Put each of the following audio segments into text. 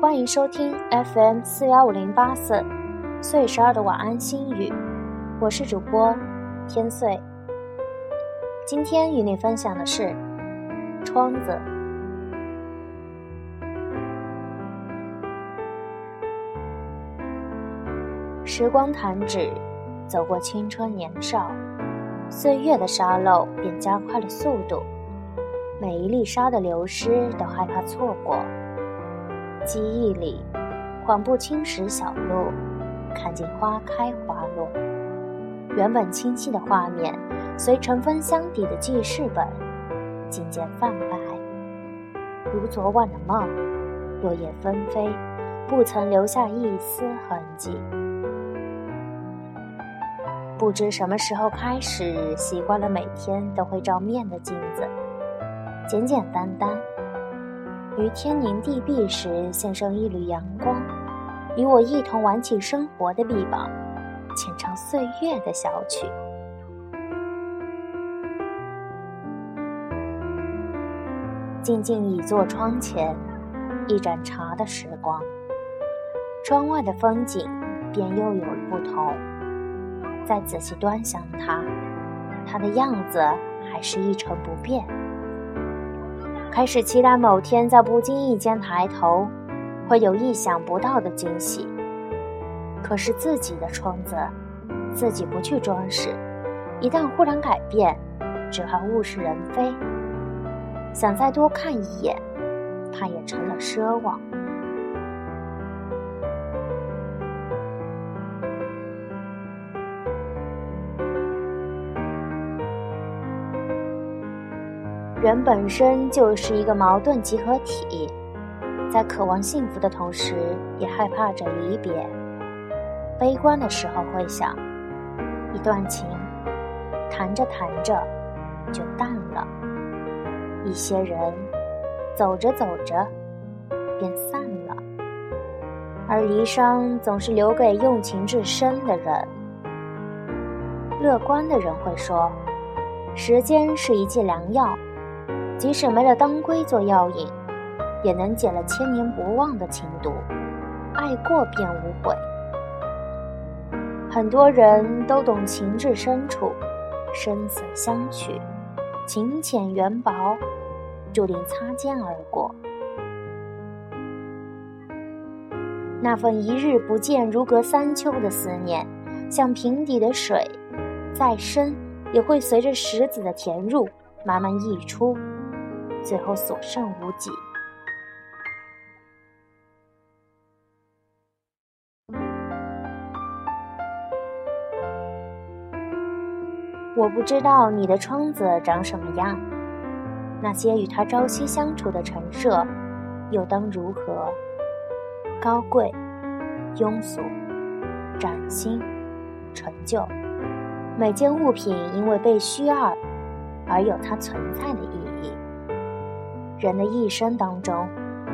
欢迎收听 FM 四幺五零八四岁十二的晚安心语，我是主播天岁。今天与你分享的是窗子。时光弹指，走过青春年少，岁月的沙漏便加快了速度。每一粒沙的流失，都害怕错过。记忆里，缓步青石小路，看见花开花落。原本清晰的画面，随尘封箱底的记事本，渐渐泛白，如昨晚的梦。落叶纷飞，不曾留下一丝痕迹。不知什么时候开始，习惯了每天都会照面的镜子。简简单单，于天宁地闭时献上一缕阳光，与我一同挽起生活的臂膀，浅唱岁月的小曲。静静倚坐窗前，一盏茶的时光，窗外的风景便又有了不同。再仔细端详它，它的样子还是一成不变。开始期待某天在不经意间抬头，会有意想不到的惊喜。可是自己的窗子，自己不去装饰，一旦忽然改变，只怕物是人非。想再多看一眼，怕也成了奢望。人本身就是一个矛盾集合体，在渴望幸福的同时，也害怕着离别。悲观的时候会想，一段情，谈着谈着就淡了；一些人，走着走着便散了。而离伤总是留给用情至深的人。乐观的人会说，时间是一剂良药。即使没了当归做药引，也能解了千年不忘的情毒。爱过便无悔。很多人都懂情至深处，生死相许，情浅缘薄，注定擦肩而过。那份一日不见如隔三秋的思念，像瓶底的水，再深也会随着石子的填入，慢慢溢出。最后所剩无几。我不知道你的窗子长什么样，那些与他朝夕相处的陈设，又当如何？高贵、庸俗、崭新、陈旧，每件物品因为被需要而有它存在的意义。人的一生当中，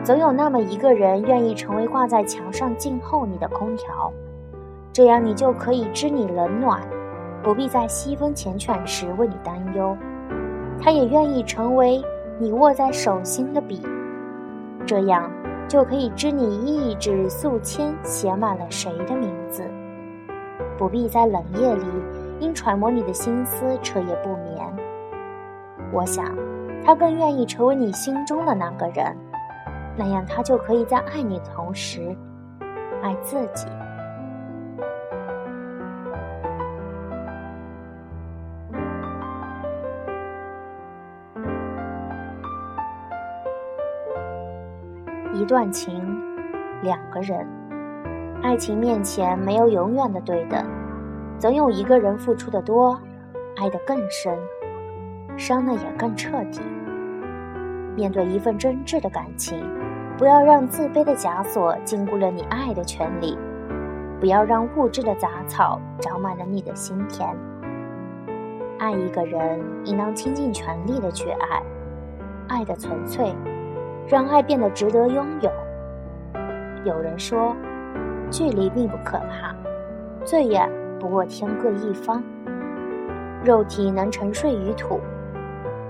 总有那么一个人愿意成为挂在墙上静候你的空调，这样你就可以知你冷暖，不必在西风缱绻时为你担忧。他也愿意成为你握在手心的笔，这样就可以知你一纸素签写满了谁的名字，不必在冷夜里因揣摩你的心思彻夜不眠。我想。他更愿意成为你心中的那个人，那样他就可以在爱你的同时，爱自己。一段情，两个人，爱情面前没有永远的对等，总有一个人付出的多，爱得更深。伤的也更彻底。面对一份真挚的感情，不要让自卑的枷锁禁锢了你爱的权利，不要让物质的杂草长满了你的心田。爱一个人，应当倾尽全力的去爱，爱的纯粹，让爱变得值得拥有。有人说，距离并不可怕，最远不过天各一方。肉体能沉睡于土。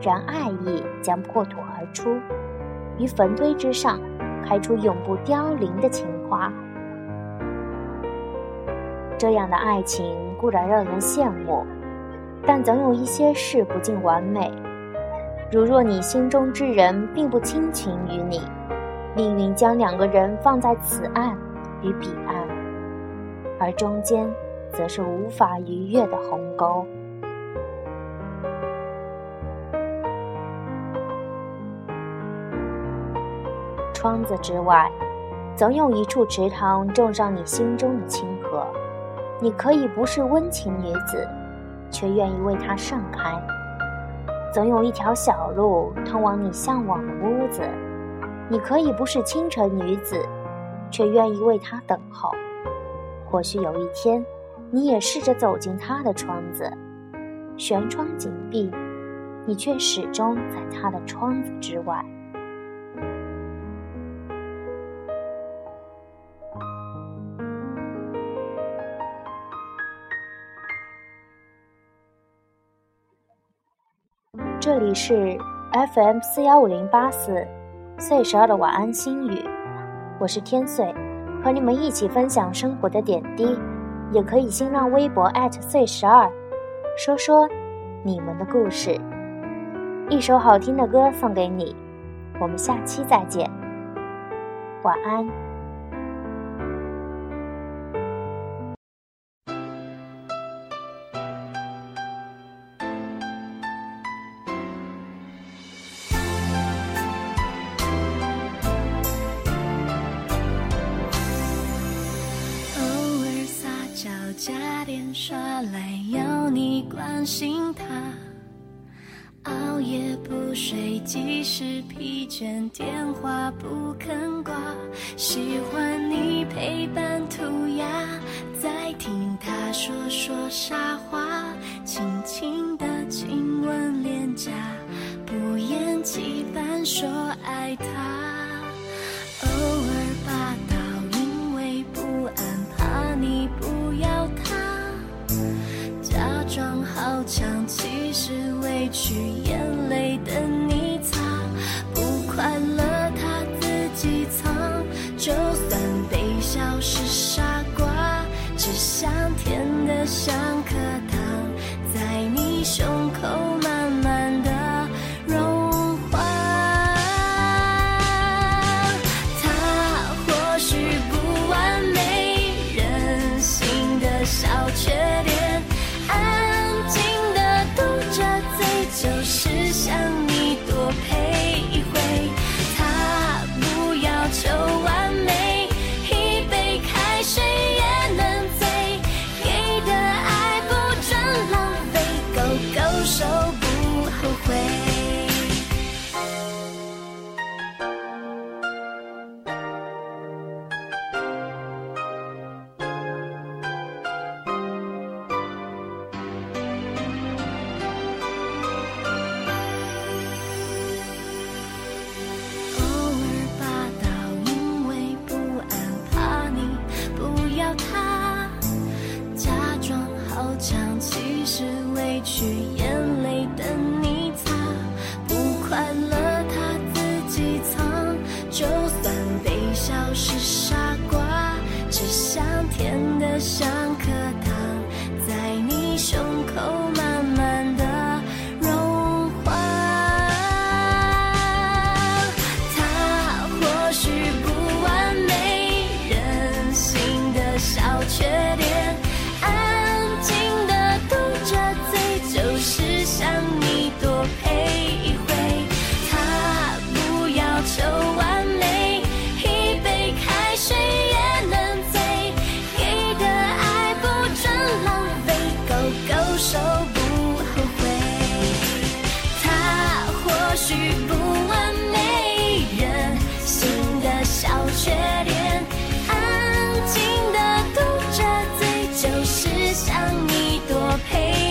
然爱意将破土而出，于坟堆之上，开出永不凋零的情花。这样的爱情固然让人羡慕，但总有一些事不尽完美。如若你心中之人并不倾情于你，命运将两个人放在此岸与彼岸，而中间则是无法逾越的鸿沟。窗子之外，总有一处池塘种上你心中的清河。你可以不是温情女子，却愿意为它盛开。总有一条小路通往你向往的屋子。你可以不是清晨女子，却愿意为它等候。或许有一天，你也试着走进他的窗子，悬窗紧闭，你却始终在他的窗子之外。这里是 FM 四幺五零八四岁十二的晚安心语，我是天岁，和你们一起分享生活的点滴，也可以新浪微博岁十二，说说你们的故事。一首好听的歌送给你，我们下期再见，晚安。耍赖要你关心他，熬夜不睡，即使疲倦，电话不肯挂。喜欢你陪伴涂鸦，在听他说说傻话，轻轻的亲吻脸颊，不厌其烦说爱他。唱，其实委屈，眼泪等你擦。不快乐他自己藏，就算被笑是傻瓜，只想甜的像颗糖，在你胸口。唱起是委屈，眼泪等你擦，不快乐他自己藏，就算被笑是傻瓜，只想甜的像颗糖。想你多陪。